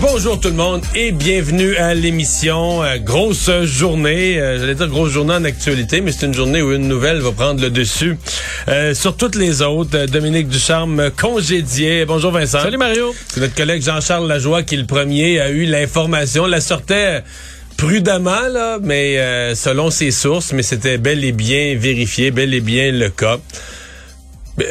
Bonjour tout le monde et bienvenue à l'émission. Euh, grosse journée, euh, j'allais dire grosse journée en actualité, mais c'est une journée où une nouvelle va prendre le dessus euh, sur toutes les autres. Dominique Ducharme congédié. Bonjour Vincent. Salut Mario. C'est notre collègue Jean-Charles Lajoie qui le premier a eu l'information, la sortait prudemment là, mais selon ses sources, mais c'était bel et bien vérifié, bel et bien le cas.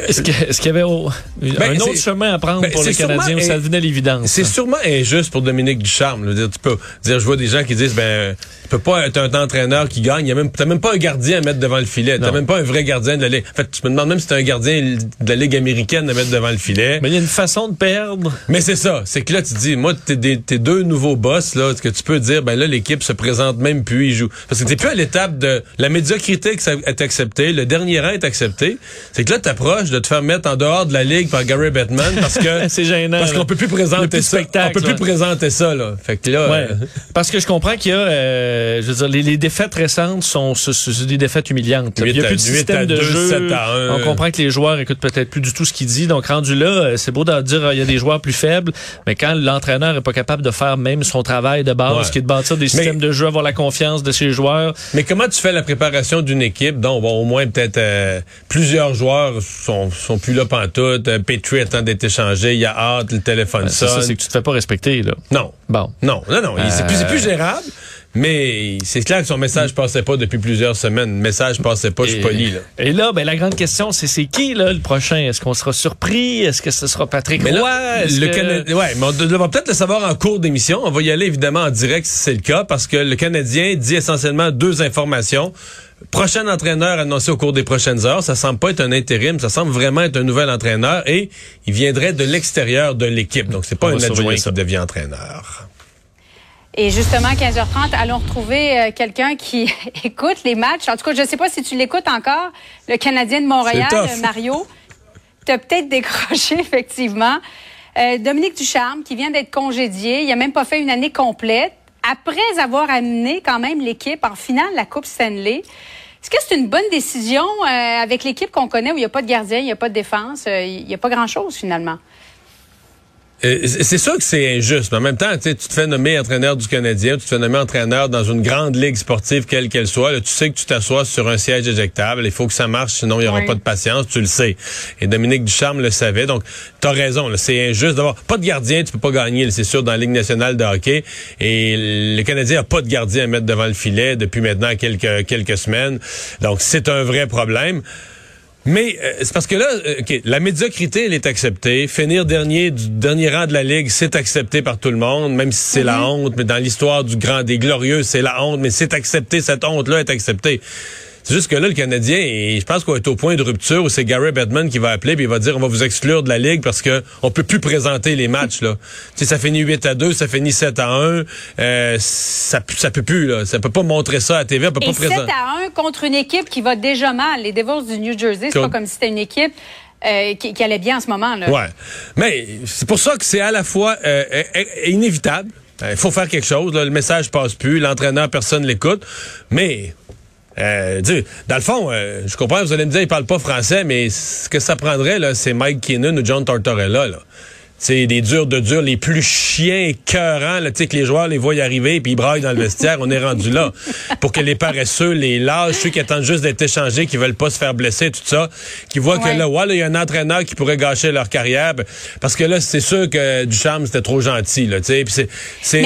Est-ce que- est-ce qu'il y avait Ben, un autre chemin à prendre ben, pour les Canadiens où ça devenait l'évidence? C'est sûrement injuste pour Dominique Ducharme. là. Je dire, tu peux dire, je vois des gens qui disent, ben, tu peux pas être un entraîneur qui gagne. Même, t'as même pas un gardien à mettre devant le filet. T'as même pas un vrai gardien de la ligue. En fait, tu me demandes même si t'as un gardien de la ligue américaine à mettre devant le filet. Mais il y a une façon de perdre. Mais c'est ça. C'est que là, tu dis, moi, t'es deux nouveaux boss, là, que tu peux dire, ben là, l'équipe se présente même plus, ils jouent. Parce que t'es plus à l'étape de la médiocrité que ça est acceptée, le dernier rang est accepté. C'est que là, t'approches de te faire mettre en dehors de la ligue par Gary Bettman parce que. C'est gênant, Parce qu'on peut plus présenter ça. On peut plus présenter ça, là. Fait que là. Ouais. euh, Parce que je comprends qu'il y a, euh, je veux dire, les, les défaites récentes sont, ce- ce- c'est des défaites humiliantes. Il n'y a plus de système de jeu. On comprend que les joueurs écoutent peut-être plus du tout ce qu'il dit. Donc, rendu là, euh, c'est beau de dire, il y a des joueurs plus faibles. Mais quand l'entraîneur est pas capable de faire même son travail de base, Ouais. qui est de bâtir des systèmes de jeu, avoir la confiance de ses joueurs, Mais comment tu fais la préparation d'une équipe? Dont bon, au moins peut-être euh, plusieurs joueurs sont, sont plus là pantoute, euh, Petrie attend d'être échangé, il y a hâte, le téléphone Ben, sonne. ça, c'est que tu te fais pas respecter, là. Non. Bon. Non, non, non. C'est plus, c'est plus Euh. gérable. Mais c'est clair que son message passait pas depuis plusieurs semaines. Le message passait pas, je suis poli, là. Et là, ben, la grande question, c'est c'est qui là, le prochain? Est-ce qu'on sera surpris? Est-ce que ce sera Patrick Mais là, le que- ouais, mais on de- va peut-être le savoir en cours d'émission. On va y aller évidemment en direct si c'est le cas, parce que le Canadien dit essentiellement deux informations. Prochain entraîneur annoncé au cours des prochaines heures. Ça semble pas être un intérim, ça semble vraiment être un nouvel entraîneur et il viendrait de l'extérieur de l'équipe. Donc c'est pas On un adjoint qui ça. devient entraîneur. Et justement, 15h30, allons retrouver euh, quelqu'un qui écoute les matchs. En tout cas, je ne sais pas si tu l'écoutes encore, le Canadien de Montréal, euh, Mario. Tu as peut-être décroché, effectivement. Euh, Dominique Ducharme, qui vient d'être congédié, il n'a même pas fait une année complète, après avoir amené quand même l'équipe en finale de la Coupe Stanley. Est-ce que c'est une bonne décision euh, avec l'équipe qu'on connaît où il n'y a pas de gardien, il n'y a pas de défense, euh, il n'y a pas grand-chose finalement? C'est sûr que c'est injuste, mais en même temps, tu sais, tu te fais nommer entraîneur du Canadien, tu te fais nommer entraîneur dans une grande ligue sportive, quelle qu'elle soit. Là, tu sais que tu t'assois sur un siège éjectable. Il faut que ça marche, sinon il n'y aura Oui. pas de patience. Tu le sais. Et Dominique Ducharme le savait. Donc, tu as raison. C'est injuste d'avoir pas de gardien. Tu peux pas gagner, c'est sûr, dans la Ligue nationale de hockey. Et le Canadien a pas de gardien à mettre devant le filet depuis maintenant quelques, quelques semaines. Donc, c'est un vrai problème. Mais euh, c'est parce que là, euh, OK, la médiocrité, elle est acceptée. Finir dernier du dernier rang de la Ligue, c'est accepté par tout le monde, même si c'est la honte. Mais dans l'histoire du grand des glorieux, c'est la honte. Mais c'est accepté, cette honte-là est acceptée. C'est juste que là, le Canadien, et je pense qu'on est au point de rupture où c'est Gary Bettman qui va appeler puis il va dire on va vous exclure de la Ligue parce que on peut plus présenter les matchs. là. ça finit 8 à 2, ça finit 7 à 1. Euh, ça, ça peut plus, là. Ça peut pas montrer ça à TV, on peut Et pas 7 présenter. à 1 contre une équipe qui va déjà mal. Les Devils du New Jersey, c'est pas comme si c'était une équipe euh, qui, qui allait bien en ce moment. Là. Ouais. Mais c'est pour ça que c'est à la fois euh, euh, euh, inévitable. Il faut faire quelque chose. là. Le message passe plus. L'entraîneur, personne l'écoute. Mais, euh, dans le fond, euh, je comprends, vous allez me dire, il parle pas français, mais ce que ça prendrait, là, c'est Mike Keenan ou John Tortorella. Là. C'est des durs de durs, les plus chiens écœurants, là, tu sais, que les joueurs les voient y arriver puis ils braillent dans le vestiaire. on est rendu là. Pour que les paresseux, les lâches, ceux qui attendent juste d'être échangés, qui veulent pas se faire blesser, tout ça, qui voient Ouais. que là, ouais, là, il y a un entraîneur qui pourrait gâcher leur carrière. Parce que là, c'est sûr que Ducharme, c'était trop gentil, là, tu sais. Puis c'est,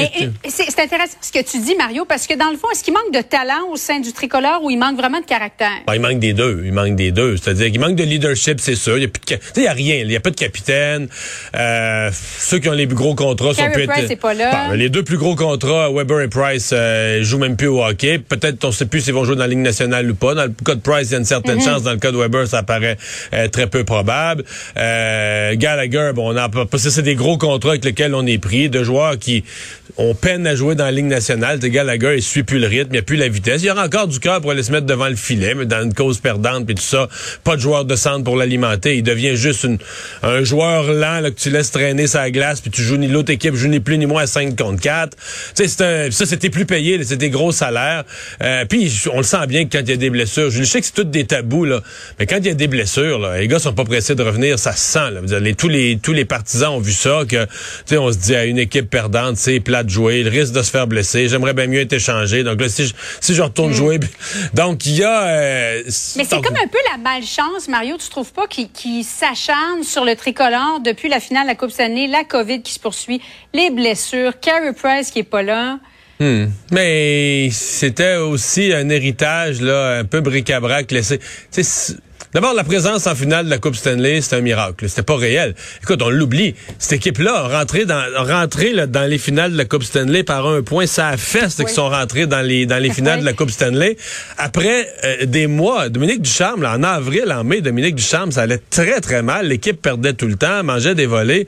intéressant ce que tu dis, Mario, parce que dans le fond, est-ce qu'il manque de talent au sein du tricolore ou il manque vraiment de caractère? Ben, il manque des deux. Il manque des deux. C'est-à-dire qu'il manque de leadership, c'est sûr. Il y a plus de, ca- tu sais, il y a rien. Il y a pas de capitaine. Euh, ceux qui ont les plus gros contrats sont peut-être. Price est pas là. Bon, les deux plus gros contrats, Weber et Price, euh, jouent même plus au hockey. Peut-être, on sait plus s'ils vont jouer dans la Ligue nationale ou pas. Dans le cas de Price, il y a une certaine chance. Dans le cas de Weber, ça paraît euh, très peu probable. Euh, Gallagher, bon, on a parce que c'est des gros contrats avec lesquels on est pris, de joueurs qui ont peine à jouer dans la Ligue nationale. Gallagher, il suit plus le rythme, il n'y a plus la vitesse. Il y aura encore du cœur pour aller se mettre devant le filet, mais dans une cause perdante puis tout ça, pas de joueur de centre pour l'alimenter. Il devient juste une- un joueur lent là, que tu laisses laisses traîner sa glace, puis tu joues ni l'autre équipe joue ni plus ni moins à 5 contre 4. Tu sais, c'est un- ça, c'était plus payé, c'était des gros salaires. Euh, puis on le sent bien que quand il y a des blessures, je sais que c'est tout des tabous, là, mais quand il y a des blessures, là, les gars sont pas pressés de revenir, ça se sent. Là. Dire, les- tous, les, tous les partisans ont vu ça, que tu sais, on se dit à une équipe perdante, c'est plat de jouer, il risque de se faire blesser, j'aimerais bien mieux être échangé. Donc là, si je, si je retourne jouer... puis- Donc, il y a... euh, Mais c'est comme un peu la malchance, Mario, tu trouves pas, qui, qui s'acharne sur le tricolore depuis la finale de la Coupe Stanley, la COVID qui se poursuit, les blessures, Carey Price qui est pas là. Hmm. Mais c'était aussi un héritage là, un peu bric-à-brac laissé. D'abord, la présence en finale de la Coupe Stanley, c'est un miracle. C'était pas réel. Écoute, on l'oublie. Cette équipe-là a rentré dans, a rentré là, dans les finales de la Coupe Stanley par un point. Ça a fait qu'ils sont rentrés dans les, dans les finales Oui. de la Coupe Stanley. Après euh, des mois, Dominique Ducharme, là, en avril, en mai, Dominique Ducharme, ça allait très, très mal. L'équipe perdait tout le temps, mangeait des volets.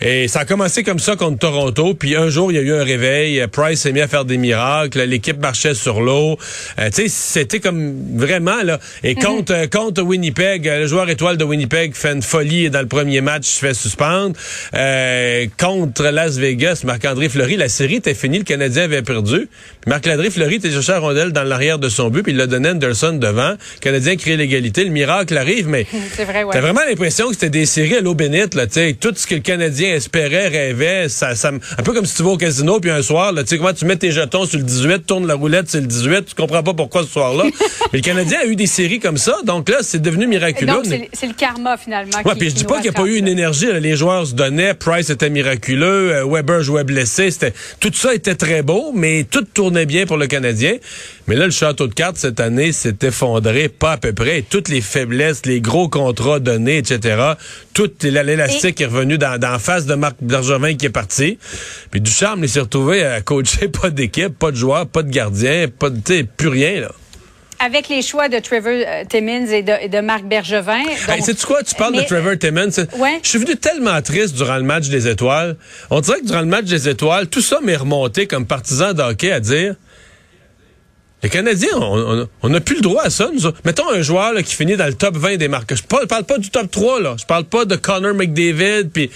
Et ça a commencé comme ça contre Toronto. Puis un jour, il y a eu un réveil. Price s'est mis à faire des miracles. L'équipe marchait sur l'eau. Euh, tu sais, c'était comme vraiment là. Et contre euh, contre Winnipeg, euh, le joueur étoile de Winnipeg fait une folie et dans le premier match se fait suspendre. Euh, contre Las Vegas, Marc-André Fleury, la série était finie. Le Canadien avait perdu. Puis Marc-André Fleury était cherché la rondelle dans l'arrière de son but. Puis il l'a donné à Anderson devant. Le Canadien crée l'égalité. Le miracle arrive, mais C'est vrai, ouais. T'as vraiment l'impression que c'était des séries à l'eau bénite, là, tu sais. Tout ce que le Canadien espérait, rêvait, ça, ça, un peu comme si tu vas au casino, puis un soir, là, tu sais, comment tu mets tes jetons sur le 18, tournes la roulette sur le 18, tu comprends pas pourquoi ce soir-là. Mais le Canadien a eu des séries comme ça, donc là, c'est devenu miraculeux. Donc, c'est le karma, finalement. Ouais, puis je dis pas qu'il n'y a pas eu une énergie. là. Les joueurs se donnaient. Price était miraculeux. euh, Weber jouait blessé. C'était tout ça était très beau, mais tout tournait bien pour le Canadien. Mais là, le château de cartes cette année s'est effondré, pas à peu près. Toutes les faiblesses, les gros contrats donnés, etc. Tout l'élastique est revenu dans, face de Marc Bergevin qui est parti. Puis Ducharme, il s'est retrouvé à coacher pas d'équipe, pas de joueurs, pas de gardien, pas de, plus rien là. Avec les choix de Trevor euh, Timmins et de, et de Marc Bergevin. Hey, sais-tu quoi? Tu parles Mais- de Trevor Timmons. C'est- Ouais. Je suis venu tellement triste durant le match des étoiles. On dirait que durant le match des étoiles, tout ça m'est remonté comme partisan de hockey à dire les Canadiens, on n'a plus le droit à ça. Nous autres. Mettons un joueur là, qui finit dans le top 20 des marques. Je parle, parle pas du top 3, là. Je parle pas de Connor McDavid, puis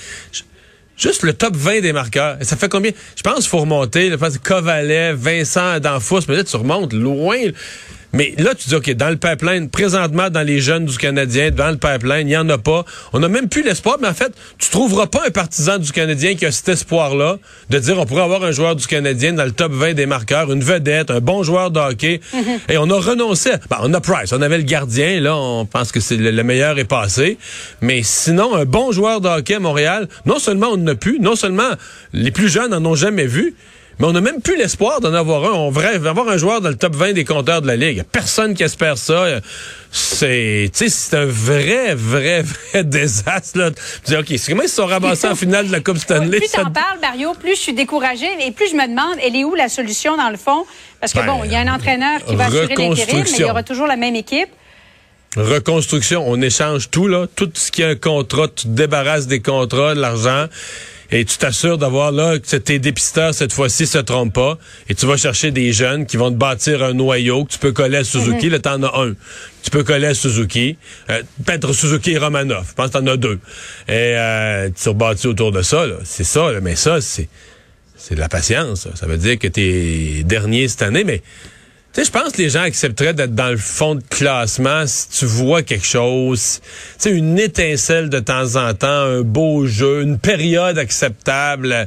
juste le top 20 des marqueurs. Et ça fait combien? Je pense qu'il faut remonter. Je pense que Kovalev, Vincent Danfous, peut-être tu remontes loin. Mais là, tu dis, OK, dans le pipeline, présentement, dans les jeunes du Canadien, dans le pipeline, il n'y en a pas. On n'a même plus l'espoir, mais en fait, tu trouveras pas un partisan du Canadien qui a cet espoir-là de dire on pourrait avoir un joueur du Canadien dans le top 20 des marqueurs, une vedette, un bon joueur de hockey. Et on a renoncé. ben, on a Price, on avait le gardien, là, on pense que c'est le, le meilleur est passé. Mais sinon, un bon joueur de hockey à Montréal, non seulement on n'a plus, non seulement les plus jeunes n'en ont jamais vu, mais on n'a même plus l'espoir d'en avoir un. On rêve d'avoir un joueur dans le top 20 des compteurs de la Ligue. Personne qui espère ça. C'est, tu sais, c'est un vrai, vrai, vrai désastre. Là. Dis, OK, c'est comment ils se sont ramassés en finale de la Coupe Stanley? Plus t'en parles, Mario, plus je suis découragée et plus je me demande, elle est où la solution dans le fond? Parce que Ben, bon, il y a un entraîneur qui va assurer l'intérim, mais il y aura toujours la même équipe. Reconstruction, on échange tout, là. Tout ce qui est un contrat, tu te débarrasses des contrats, de l'argent, et tu t'assures d'avoir là que tes dépisteurs, cette fois-ci, se trompent pas. Et tu vas chercher des jeunes qui vont te bâtir un noyau que tu peux coller à Suzuki. Là, t'en as un. Tu peux coller à Suzuki. Euh, Peut-être Suzuki et Romanov. Je pense que t'en as deux. Et euh, tu rebâtis autour de ça, là. C'est ça, là. Mais ça, c'est c'est de la patience. Ça. Ça veut dire que t'es dernier cette année, mais je pense que les gens accepteraient d'être dans le fond de classement si tu vois quelque chose, tu sais, une étincelle de temps en temps, un beau jeu, une période acceptable.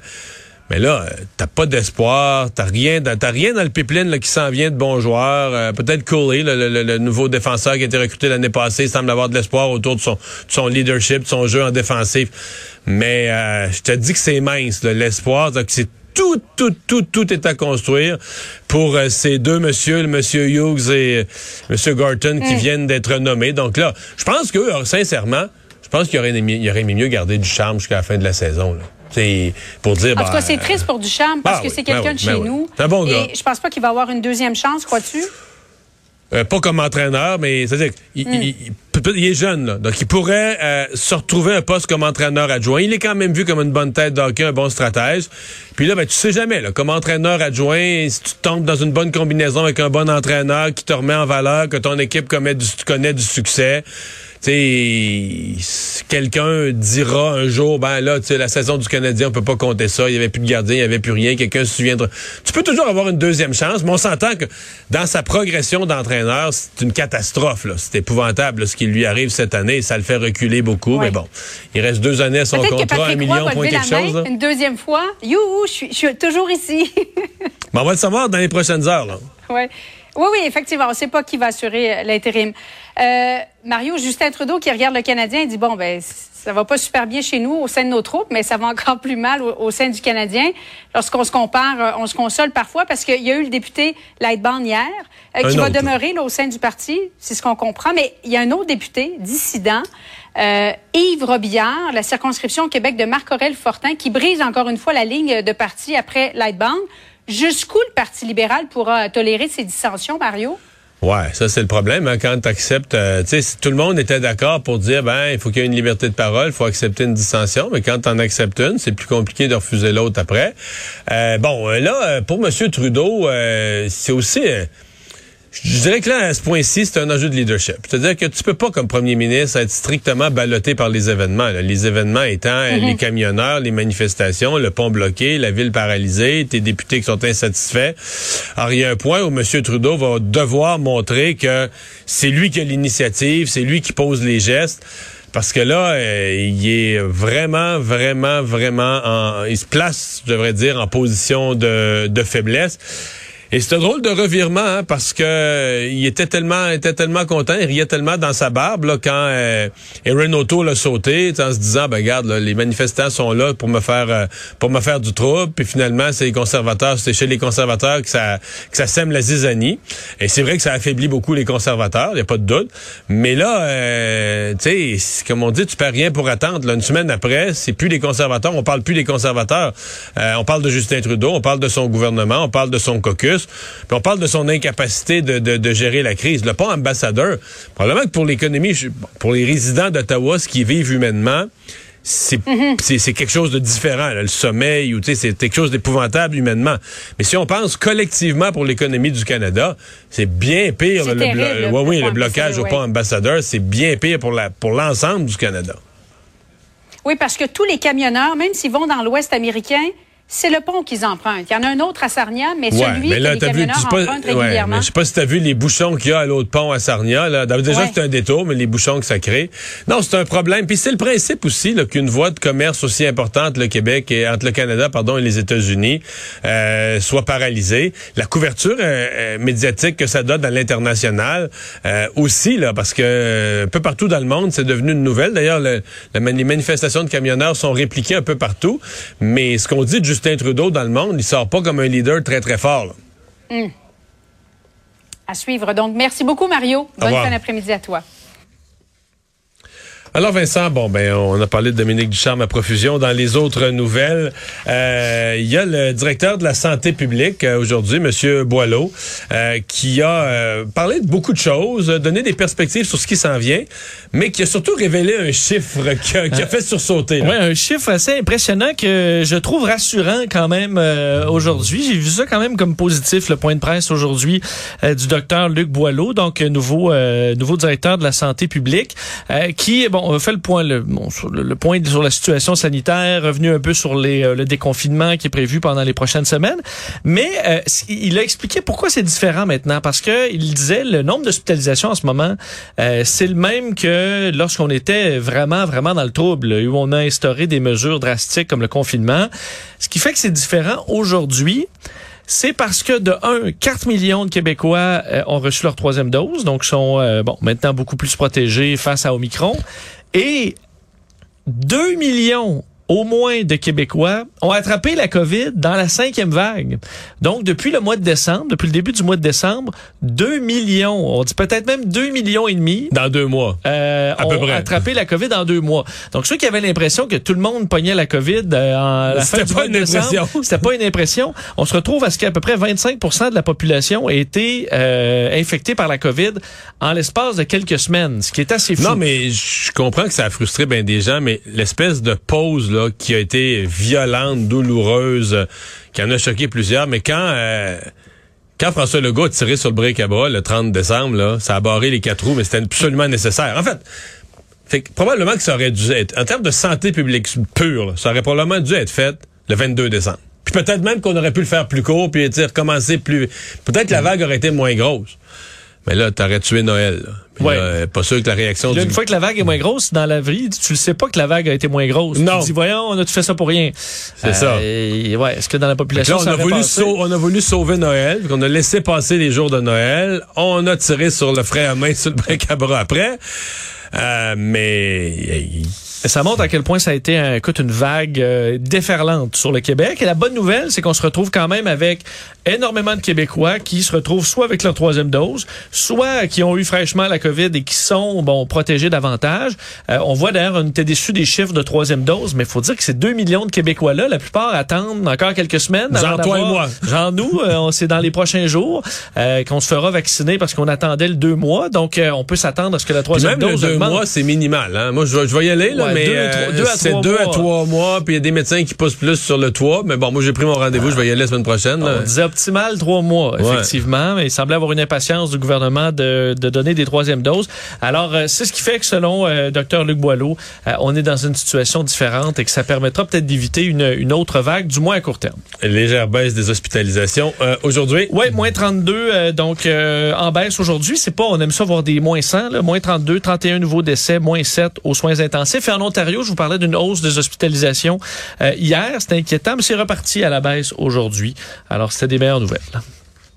Mais là, euh, t'as pas d'espoir, t'as rien, dans- rien dans le pipeline là, qui s'en vient de bons joueurs. Euh, Peut-être Cooley, le, nouveau défenseur qui a été recruté l'année passée, semble avoir de l'espoir autour de son, de son leadership, de son jeu en défensif. Mais euh, je te dis que c'est mince, l'espoir, c'est tout, tout, tout, tout est à construire pour euh, ces deux messieurs, le monsieur Hughes et euh, monsieur Gorton, qui viennent d'être nommés. Donc là, je pense que, sincèrement, je pense qu'il aurait il mieux garder du charme jusqu'à la fin de la saison. Là. C'est pour dire. En tout cas, c'est triste pour Duchamp parce Ah que oui, c'est ben quelqu'un oui, de chez ben oui. nous. Un bon Et gars. je pense pas qu'il va avoir une deuxième chance, crois-tu? Euh, pas comme entraîneur, mais c'est-à-dire qu'il il- il- peut-être- il est jeune, là. Donc, il pourrait euh, se retrouver un poste comme entraîneur adjoint. Il est quand même vu comme une bonne tête d'hockey, un bon stratège. Puis là, ben, tu sais jamais, là, comme entraîneur adjoint, si tu tombes dans une bonne combinaison avec un bon entraîneur qui te remet en valeur, que ton équipe commet du, connaît du succès, quelqu'un dira un jour, ben là, tu sais, la saison du Canadien, on peut pas compter ça. Il y avait plus de gardien, il y avait plus rien. Quelqu'un se souviendra. Tu peux toujours avoir une deuxième chance, mais on s'entend que dans sa progression d'entraîneur, c'est une catastrophe. C'est épouvantable ce qui lui arrive cette année. Ça le fait reculer beaucoup, mais bon, il reste deux années à son contrat, un million, point quelque chose. Une deuxième fois, youhou, je suis, toujours ici. mais on va le savoir dans les prochaines heures. Là. Ouais. Oui, oui, effectivement. On ne sait pas qui va assurer l'intérim. Euh, Mario, Justin Trudeau qui regarde le Canadien, il dit, bon, ben, ça va pas super bien chez nous au sein de nos troupes, mais ça va encore plus mal au, sein du Canadien. Lorsqu'on se compare, euh, on se console parfois parce qu'il y a eu le député Lightbound hier, euh, qui va demeurer là, au sein du parti, c'est ce qu'on comprend. Mais il y a un autre député dissident, euh, Yves Robillard, la circonscription Québec de Marc-Aurel Fortin, qui brise encore une fois la ligne de parti après Lightbound. Jusqu'où le Parti libéral pourra tolérer ces dissensions, Mario? Ouais, ça c'est le problème hein, quand tu acceptes. Euh, tu sais, tout le monde était d'accord pour dire ben il faut qu'il y ait une liberté de parole, il faut accepter une dissension, mais quand tu en acceptes une, c'est plus compliqué de refuser l'autre après. Euh, bon, euh, là pour M. Trudeau, c'est aussi je dirais que là, à ce point-ci, c'est un enjeu de leadership. C'est-à-dire que tu peux pas, comme premier ministre, être strictement ballotté par les événements. Les événements étant mm-hmm. les camionneurs, les manifestations, le pont bloqué, la ville paralysée, tes députés qui sont insatisfaits. Alors, il y a un point où M. Trudeau va devoir montrer que c'est lui qui a l'initiative, c'est lui qui pose les gestes. Parce que là, euh, il est vraiment, vraiment, vraiment, en, il se place, je devrais dire, en position de, de faiblesse. Et c'était drôle de revirement hein, parce que euh, il était tellement était tellement content, il riait tellement dans sa barbe là, quand euh, Aaron O'Toole l'a sauté en se disant ben regarde les manifestants sont là pour me faire euh, pour me faire du trouble puis finalement c'est les conservateurs c'est chez les conservateurs que ça que ça sème la zizanie et c'est vrai que ça affaiblit beaucoup les conservateurs, il y a pas de doute. Mais là euh, tu sais comme on dit tu perds rien pour attendre là, une semaine après, c'est plus les conservateurs, on parle plus des conservateurs. on parle de Justin Trudeau, on parle de son gouvernement, on parle de son caucus on parle de son incapacité de, gérer la crise. Le pont ambassadeur, probablement que pour l'économie, pour les résidents d'Ottawa, ce qu'ils vivent humainement, mhm. c'est quelque chose de différent. Le sommeil, ou c'est quelque chose d'épouvantable humainement. Mais si on pense collectivement pour l'économie du Canada, c'est bien pire. Le, oui, le blocage au pont ambassadeur, c'est bien pire pour l'ensemble du Canada. Oui, parce que tous les camionneurs, même s'ils vont dans l'Ouest américain, c'est le pont qu'ils empruntent. Il y en a un autre à Sarnia, mais celui que les camionneurs empruntent régulièrement. je sais pas si tu as vu les bouchons qu'il y a à l'autre pont à Sarnia. Là. Déjà, c'est un détour, mais les bouchons que ça crée. Non, c'est un problème. Puis c'est le principe aussi qu'une voie de commerce aussi importante, le Québec et entre le Canada, pardon, et les États-Unis, euh, soit paralysée. La couverture euh, euh, médiatique que ça donne à l'international aussi, là, parce que un peu partout dans le monde, c'est devenu une nouvelle. D'ailleurs, les manifestations de camionneurs sont répliquées un peu partout. Mais ce qu'on dit de Justin Trudeau dans le monde, il sort pas comme un leader très, très fort. Hmm. À suivre. Donc, merci beaucoup, Mario. Bonne fin d'après-midi à toi. Alors Vincent, bon ben on a parlé de Dominique Ducharme à profusion. Dans les autres nouvelles, euh, il y a le directeur de la santé publique euh, aujourd'hui, Monsieur Boileau, euh, qui a parlé de beaucoup de choses, donné des perspectives sur ce qui s'en vient, mais qui a surtout révélé un chiffre qui a, fait sursauter. Oui, un chiffre assez impressionnant que je trouve rassurant quand même aujourd'hui. J'ai vu ça quand même comme positif, le point de presse aujourd'hui du docteur Luc Boileau, donc nouveau nouveau directeur de la santé publique, qui bon on fait le point, le, sur le, point sur la situation sanitaire, revenu un peu sur les, euh, le déconfinement qui est prévu pendant les prochaines semaines. Mais euh, il a expliqué pourquoi c'est différent maintenant, parce que il disait le nombre d'hospitalisations en ce moment, euh, c'est le même que lorsqu'on était vraiment, vraiment dans le trouble, où on a instauré des mesures drastiques comme le confinement. Ce qui fait que c'est différent aujourd'hui c'est parce que de 1, 4 millions de Québécois ont reçu leur troisième dose, donc sont bon maintenant beaucoup plus protégés face à Omicron. Et 2 millions au moins de Québécois ont attrapé la COVID dans la cinquième vague. Donc, depuis le mois de décembre, depuis le début du mois de décembre, 2 millions, on dit peut-être même 2 millions et demi. Dans deux mois. Euh, à ont attrapé la COVID en deux mois. Donc, ceux qui avaient l'impression que tout le monde pognait la COVID euh, en la fin du mois de décembre, c'était pas une impression. On se retrouve à ce qu'à peu près 25% de la population a été euh, infectée par la COVID en l'espace de quelques semaines, ce qui est assez fou. Non, mais je comprends que ça a frustré bien des gens, mais l'espèce de pause qui a été violente, douloureuse, qui en a choqué plusieurs. Mais quand euh, quand François Legault a tiré sur le break à bras le 30 décembre, là, ça a barré les quatre roues, mais c'était absolument nécessaire. En fait, Fait que probablement que ça aurait dû être, en termes de santé publique pure, là, ça aurait probablement dû être fait le 22 décembre. Puis peut-être même qu'on aurait pu le faire plus court, puis tu sais, recommencer plus... Peut-être que la vague aurait été moins grosse. Mais là, t'aurais tué Noël. Là. Ouais. là, euh, pas sûr que la réaction là, du... une fois que la vague est moins grosse, dans la vie, tu le sais pas que la vague a été moins grosse. Non. Tu dis, voyons, on a tout fait ça pour rien? C'est ça. Et ouais, est-ce que dans la population, on ça a, voulu passé? sau- on a voulu sauver Noël, on a laissé passer les jours de Noël, on a tiré sur le frais à main sur le bras après. Euh, mais Ça montre à quel point ça a été un, écoute, une vague euh, déferlante sur le Québec. Et la bonne nouvelle, c'est qu'on se retrouve quand même avec énormément de Québécois qui se retrouvent soit avec leur troisième dose, soit qui ont eu fraîchement la COVID et qui sont bon protégés davantage. Euh, on voit d'ailleurs, on était déçus des chiffres de troisième dose, mais il faut dire que ces 2 millions de Québécois-là, la plupart attendent encore quelques semaines. Avant toi et moi. Genre nous, euh, c'est dans les prochains jours euh, qu'on se fera vacciner parce qu'on attendait le deux mois. Donc, euh, on peut s'attendre à ce que la troisième même le dose deux augmente. mois, c'est minimal. Hein? Moi, je, vais- je vais y aller, là, Ouais, mais deux euh, deux à c'est trois deux à mois. trois mois. Puis il y a des médecins qui poussent plus sur le toit. Mais bon, moi, j'ai pris mon rendez-vous. Je vais y aller la semaine prochaine. là. On disait optimal trois mois, Ouais. effectivement, mais il semblait avoir une impatience du gouvernement de, de donner des troisièmes doses. Alors, euh, c'est ce qui fait que, selon euh, Dr Luc Boileau, on est dans une situation différente et que ça permettra peut-être d'éviter une, une autre vague, du moins à court terme. Légère baisse des hospitalisations. Euh, Aujourd'hui, Oui, moins 32, euh, donc euh, en baisse aujourd'hui. C'est pas, on aime ça voir des moins 100, là, moins 32, 31 nouveaux décès, moins 7 aux soins intensifs. Et en Ontario, je vous parlais d'une hausse des hospitalisations euh, hier. C'était inquiétant, mais c'est reparti à la baisse aujourd'hui. Alors, c'était des meilleures nouvelles.